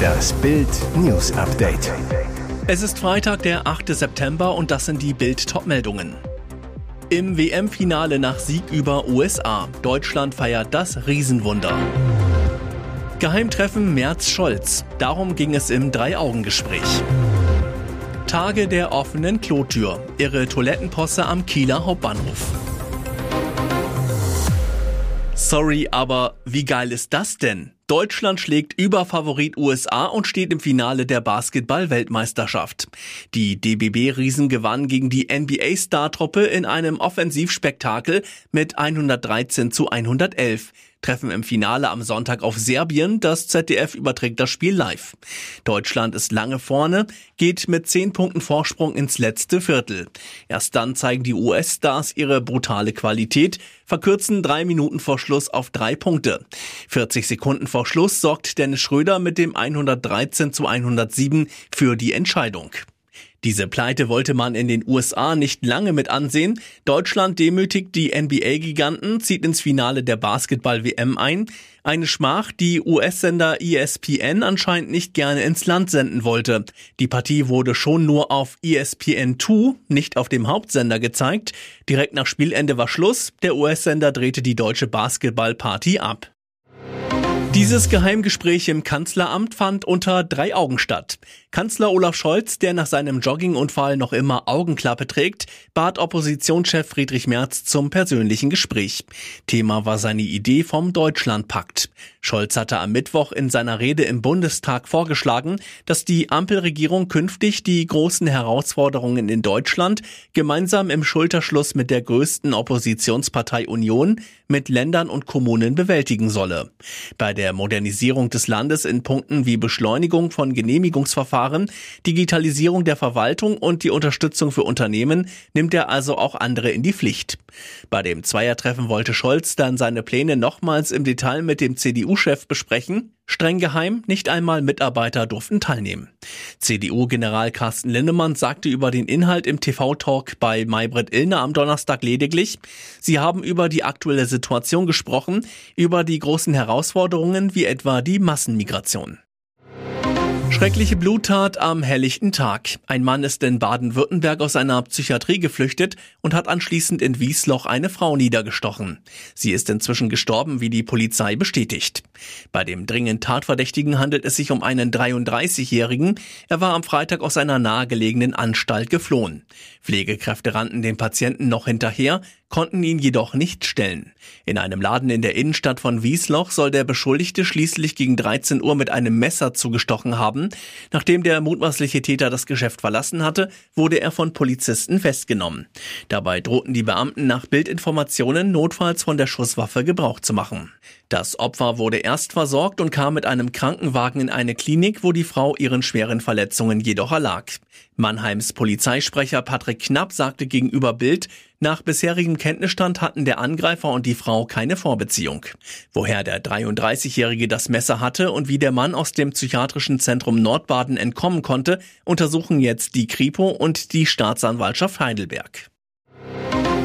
Das Bild News Update. Es ist Freitag, der 8. September und das sind die Bild Topmeldungen. Im WM-Finale nach Sieg über USA. Deutschland feiert das Riesenwunder. Geheimtreffen Merz-Scholz. Darum ging es im Drei-Augen-Gespräch. Tage der offenen Klotür. Ihre Toilettenposse am Kieler Hauptbahnhof. Sorry, aber wie geil ist das denn? Deutschland schlägt Überfavorit USA und steht im Finale der Basketball-Weltmeisterschaft. Die DBB-Riesen gewannen gegen die NBA-Star-Truppe in einem Offensivspektakel mit 113 zu 111 treffen im Finale am Sonntag auf Serbien. Das ZDF überträgt das Spiel live. Deutschland ist lange vorne, geht mit zehn Punkten Vorsprung ins letzte Viertel. Erst dann zeigen die US-Stars ihre brutale Qualität, verkürzen drei Minuten vor Schluss auf drei Punkte. 40 Sekunden vor Schluss sorgt Dennis Schröder mit dem 113 zu 107 für die Entscheidung. Diese Pleite wollte man in den USA nicht lange mit ansehen. Deutschland demütigt die NBA-Giganten, zieht ins Finale der Basketball-WM ein. Eine Schmach, die US-Sender ESPN anscheinend nicht gerne ins Land senden wollte. Die Partie wurde schon nur auf ESPN 2, nicht auf dem Hauptsender gezeigt. Direkt nach Spielende war Schluss. Der US-Sender drehte die deutsche Basketball-Party ab. Dieses Geheimgespräch im Kanzleramt fand unter drei Augen statt. Kanzler Olaf Scholz, der nach seinem Joggingunfall noch immer Augenklappe trägt, bat Oppositionschef Friedrich Merz zum persönlichen Gespräch. Thema war seine Idee vom Deutschlandpakt. Scholz hatte am Mittwoch in seiner Rede im Bundestag vorgeschlagen, dass die Ampelregierung künftig die großen Herausforderungen in Deutschland gemeinsam im Schulterschluss mit der größten Oppositionspartei Union mit Ländern und Kommunen bewältigen solle. Bei der Modernisierung des Landes in Punkten wie Beschleunigung von Genehmigungsverfahren Verfahren, Digitalisierung der Verwaltung und die Unterstützung für Unternehmen nimmt er also auch andere in die Pflicht. Bei dem Zweiertreffen wollte Scholz dann seine Pläne nochmals im Detail mit dem CDU-Chef besprechen. Streng geheim, nicht einmal Mitarbeiter durften teilnehmen. CDU-General Carsten Lindemann sagte über den Inhalt im TV-Talk bei Maybrit Illner am Donnerstag lediglich, sie haben über die aktuelle Situation gesprochen, über die großen Herausforderungen wie etwa die Massenmigration. Schreckliche Bluttat am helllichten Tag. Ein Mann ist in Baden-Württemberg aus einer Psychiatrie geflüchtet und hat anschließend in Wiesloch eine Frau niedergestochen. Sie ist inzwischen gestorben, wie die Polizei bestätigt. Bei dem dringend Tatverdächtigen handelt es sich um einen 33-Jährigen. Er war am Freitag aus einer nahegelegenen Anstalt geflohen. Pflegekräfte rannten den Patienten noch hinterher, konnten ihn jedoch nicht stellen. In einem Laden in der Innenstadt von Wiesloch soll der Beschuldigte schließlich gegen 13 Uhr mit einem Messer zugestochen haben. Nachdem der mutmaßliche Täter das Geschäft verlassen hatte, wurde er von Polizisten festgenommen. Dabei drohten die Beamten nach Bildinformationen notfalls von der Schusswaffe Gebrauch zu machen. Das Opfer wurde erst versorgt und kam mit einem Krankenwagen in eine Klinik, wo die Frau ihren schweren Verletzungen jedoch erlag. Mannheims Polizeisprecher Patrick Knapp sagte gegenüber Bild, nach bisherigem Kenntnisstand hatten der Angreifer und die Frau keine Vorbeziehung. Woher der 33-Jährige das Messer hatte und wie der Mann aus dem psychiatrischen Zentrum Nordbaden entkommen konnte, untersuchen jetzt die Kripo und die Staatsanwaltschaft Heidelberg.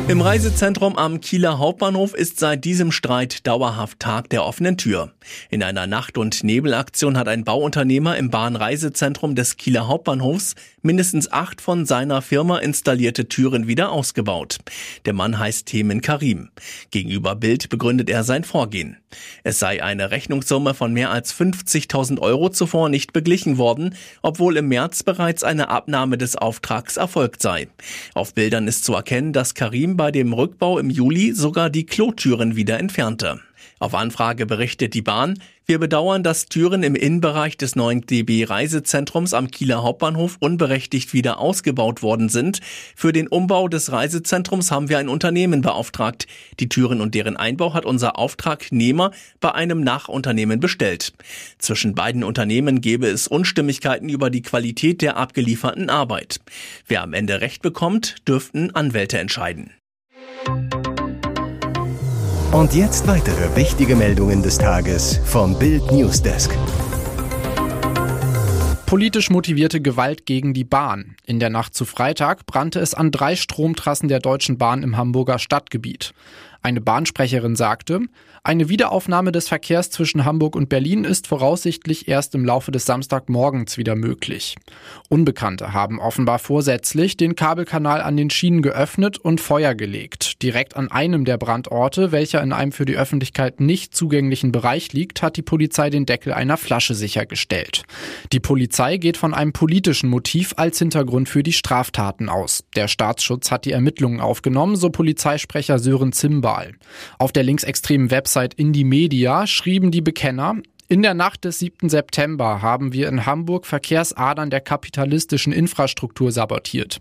Im Reisezentrum am Kieler Hauptbahnhof ist seit diesem Streit dauerhaft Tag der offenen Tür. In einer Nacht- und Nebelaktion hat ein Bauunternehmer im Bahnreisezentrum des Kieler Hauptbahnhofs mindestens acht von seiner Firma installierte Türen wieder ausgebaut. Der Mann heißt Themen Karim. Gegenüber Bild begründet er sein Vorgehen. Es sei eine Rechnungssumme von mehr als 50.000 Euro zuvor nicht beglichen worden, obwohl im März bereits eine Abnahme des Auftrags erfolgt sei. Auf Bildern ist zu erkennen, dass Karim bei dem Rückbau im Juli sogar die Klotüren wieder entfernte. Auf Anfrage berichtet die Bahn, wir bedauern, dass Türen im Innenbereich des neuen DB Reisezentrums am Kieler Hauptbahnhof unberechtigt wieder ausgebaut worden sind. Für den Umbau des Reisezentrums haben wir ein Unternehmen beauftragt. Die Türen und deren Einbau hat unser Auftragnehmer bei einem Nachunternehmen bestellt. Zwischen beiden Unternehmen gäbe es Unstimmigkeiten über die Qualität der abgelieferten Arbeit. Wer am Ende Recht bekommt, dürften Anwälte entscheiden. Und jetzt weitere wichtige Meldungen des Tages vom Bild Newsdesk. Politisch motivierte Gewalt gegen die Bahn. In der Nacht zu Freitag brannte es an drei Stromtrassen der Deutschen Bahn im Hamburger Stadtgebiet. Eine Bahnsprecherin sagte, Eine Wiederaufnahme des Verkehrs zwischen Hamburg und Berlin ist voraussichtlich erst im Laufe des Samstagmorgens wieder möglich. Unbekannte haben offenbar vorsätzlich den Kabelkanal an den Schienen geöffnet und Feuer gelegt. Direkt an einem der Brandorte, welcher in einem für die Öffentlichkeit nicht zugänglichen Bereich liegt, hat die Polizei den Deckel einer Flasche sichergestellt. Die Polizei geht von einem politischen Motiv als Hintergrund für die Straftaten aus. Der Staatsschutz hat die Ermittlungen aufgenommen, so Polizeisprecher Sören Zimbal. Auf der linksextremen Website Indie Media schrieben die Bekenner, in der Nacht des 7. September haben wir in Hamburg Verkehrsadern der kapitalistischen Infrastruktur sabotiert.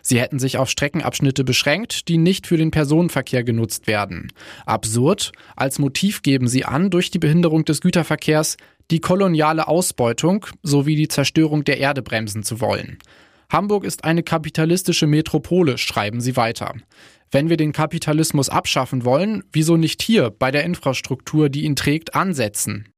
Sie hätten sich auf Streckenabschnitte beschränkt, die nicht für den Personenverkehr genutzt werden. Absurd, als Motiv geben sie an, durch die Behinderung des Güterverkehrs die koloniale Ausbeutung sowie die Zerstörung der Erde bremsen zu wollen. Hamburg ist eine kapitalistische Metropole, schreiben sie weiter. Wenn wir den Kapitalismus abschaffen wollen, wieso nicht hier bei der Infrastruktur, die ihn trägt, ansetzen?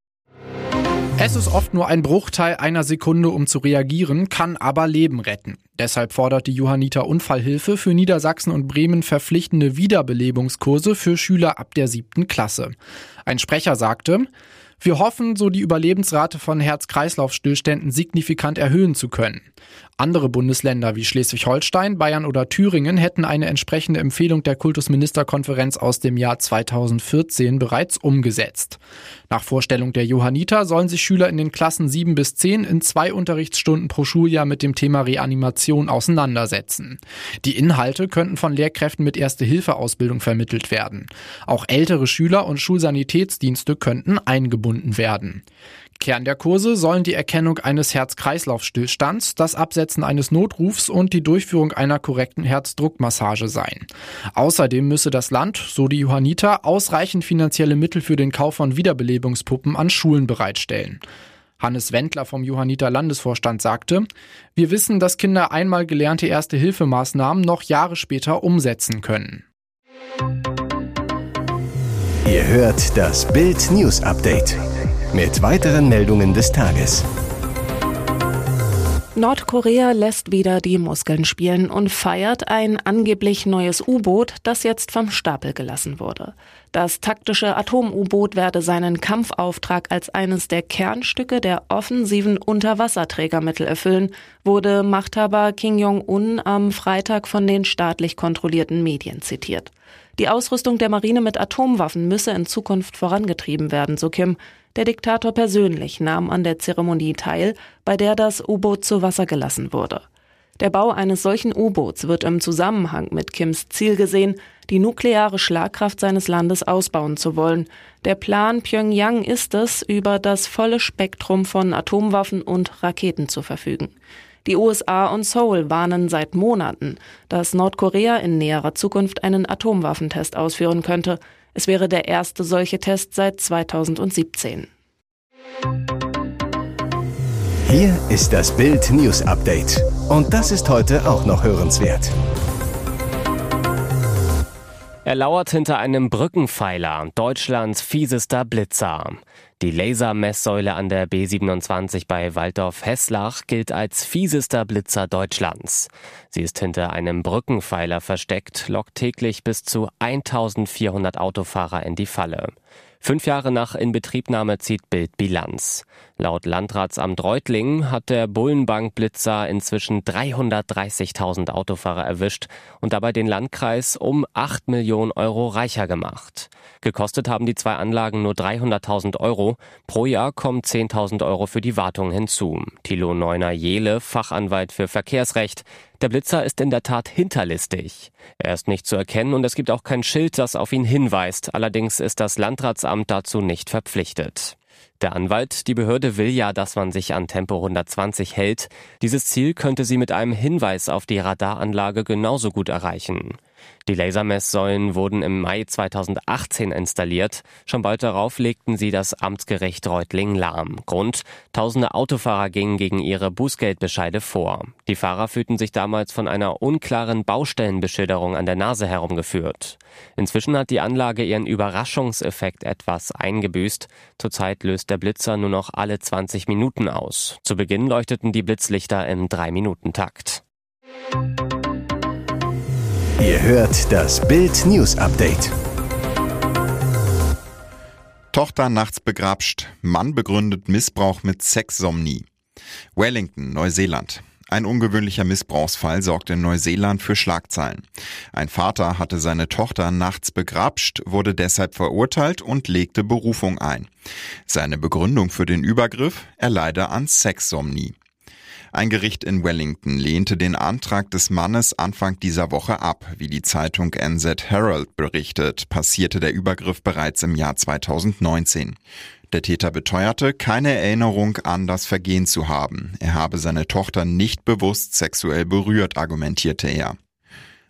Es ist oft nur ein Bruchteil einer Sekunde, um zu reagieren, kann aber Leben retten. Deshalb fordert die Johanniter Unfallhilfe für Niedersachsen und Bremen verpflichtende Wiederbelebungskurse für Schüler ab der siebten Klasse. Ein Sprecher sagte, wir hoffen, so die Überlebensrate von Herz-Kreislauf-Stillständen signifikant erhöhen zu können. Andere Bundesländer wie Schleswig-Holstein, Bayern oder Thüringen hätten eine entsprechende Empfehlung der Kultusministerkonferenz aus dem Jahr 2014 bereits umgesetzt. Nach Vorstellung der Johanniter sollen sich Schüler in den Klassen 7 bis 10 in zwei Unterrichtsstunden pro Schuljahr mit dem Thema Reanimation auseinandersetzen. Die Inhalte könnten von Lehrkräften mit Erste-Hilfe-Ausbildung vermittelt werden. Auch ältere Schüler und Schulsanitätsdienste könnten eingebunden werden. Kern der Kurse sollen die Erkennung eines Herz-Kreislauf-Stillstands, das Absetzen eines Notrufs und die Durchführung einer korrekten Herzdruckmassage sein. Außerdem müsse das Land, so die Johanniter, ausreichend finanzielle Mittel für den Kauf von Wiederbelebungspuppen an Schulen bereitstellen. Hannes Wendler vom Johanniter Landesvorstand sagte, wir wissen, dass Kinder einmal gelernte Erste-Hilfemaßnahmen noch Jahre später umsetzen können. Ihr hört das Bild News Update mit weiteren Meldungen des Tages. Nordkorea lässt wieder die Muskeln spielen und feiert ein angeblich neues U-Boot, das jetzt vom Stapel gelassen wurde. Das taktische Atom-U-Boot werde seinen Kampfauftrag als eines der Kernstücke der offensiven Unterwasserträgermittel erfüllen, wurde Machthaber Kim Jong-un am Freitag von den staatlich kontrollierten Medien zitiert. Die Ausrüstung der Marine mit Atomwaffen müsse in Zukunft vorangetrieben werden, so Kim. Der Diktator persönlich nahm an der Zeremonie teil, bei der das U-Boot zu Wasser gelassen wurde. Der Bau eines solchen U-Boots wird im Zusammenhang mit Kims Ziel gesehen, die nukleare Schlagkraft seines Landes ausbauen zu wollen. Der Plan Pyongyang ist es, über das volle Spektrum von Atomwaffen und Raketen zu verfügen. Die USA und Seoul warnen seit Monaten, dass Nordkorea in näherer Zukunft einen Atomwaffentest ausführen könnte. Es wäre der erste solche Test seit 2017. Hier ist das Bild News Update. Und das ist heute auch noch hörenswert. Er lauert hinter einem Brückenpfeiler, Deutschlands fiesester Blitzer. Die Lasermesssäule an der B27 bei Waldorf-Hesslach gilt als fiesester Blitzer Deutschlands. Sie ist hinter einem Brückenpfeiler versteckt, lockt täglich bis zu 1400 Autofahrer in die Falle. Fünf Jahre nach Inbetriebnahme zieht Bild Bilanz. Laut Landratsamt Reutlingen hat der Bullenbank-Blitzer inzwischen 330.000 Autofahrer erwischt und dabei den Landkreis um 8 Millionen Euro reicher gemacht. Gekostet haben die zwei Anlagen nur 300.000 Euro. Pro Jahr kommen 10.000 Euro für die Wartung hinzu. Thilo Neuner-Jele, Fachanwalt für Verkehrsrecht. Der Blitzer ist in der Tat hinterlistig. Er ist nicht zu erkennen und es gibt auch kein Schild, das auf ihn hinweist. Allerdings ist das Landratsamt dazu nicht verpflichtet. Der Anwalt, die Behörde will ja, dass man sich an Tempo 120 hält. Dieses Ziel könnte sie mit einem Hinweis auf die Radaranlage genauso gut erreichen. Die Lasermesssäulen wurden im Mai 2018 installiert. Schon bald darauf legten sie das Amtsgericht Reutlingen lahm. Grund: Tausende Autofahrer gingen gegen ihre Bußgeldbescheide vor. Die Fahrer fühlten sich damals von einer unklaren Baustellenbeschilderung an der Nase herumgeführt. Inzwischen hat die Anlage ihren Überraschungseffekt etwas eingebüßt. Zurzeit löst der Blitzer nur noch alle 20 Minuten aus. Zu Beginn leuchteten die Blitzlichter im 3-Minuten-Takt. Ihr hört das Bild News Update. Tochter nachts begrapscht, Mann begründet Missbrauch mit Sexsomnie. Wellington, Neuseeland. Ein ungewöhnlicher Missbrauchsfall sorgte in Neuseeland für Schlagzeilen. Ein Vater hatte seine Tochter nachts begrapscht, wurde deshalb verurteilt und legte Berufung ein. Seine Begründung für den Übergriff, er leide an Sexsomnie. Ein Gericht in Wellington lehnte den Antrag des Mannes Anfang dieser Woche ab. Wie die Zeitung NZ Herald berichtet, passierte der Übergriff bereits im Jahr 2019. Der Täter beteuerte, keine Erinnerung an das Vergehen zu haben. Er habe seine Tochter nicht bewusst sexuell berührt, argumentierte er.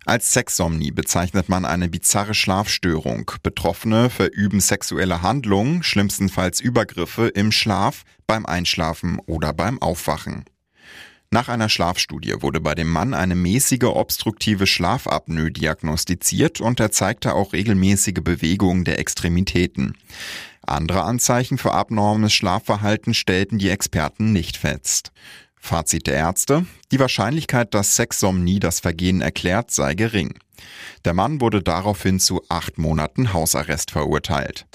Als Sexsomnie bezeichnet man eine bizarre Schlafstörung. Betroffene verüben sexuelle Handlungen, schlimmstenfalls Übergriffe im Schlaf, beim Einschlafen oder beim Aufwachen. Nach einer Schlafstudie wurde bei dem Mann eine mäßige obstruktive Schlafapnoe diagnostiziert und er zeigte auch regelmäßige Bewegungen der Extremitäten. Andere Anzeichen für abnormes Schlafverhalten stellten die Experten nicht fest. Fazit der Ärzte, die Wahrscheinlichkeit, dass Sexsomnie das Vergehen erklärt, sei gering. Der Mann wurde daraufhin zu acht Monaten Hausarrest verurteilt.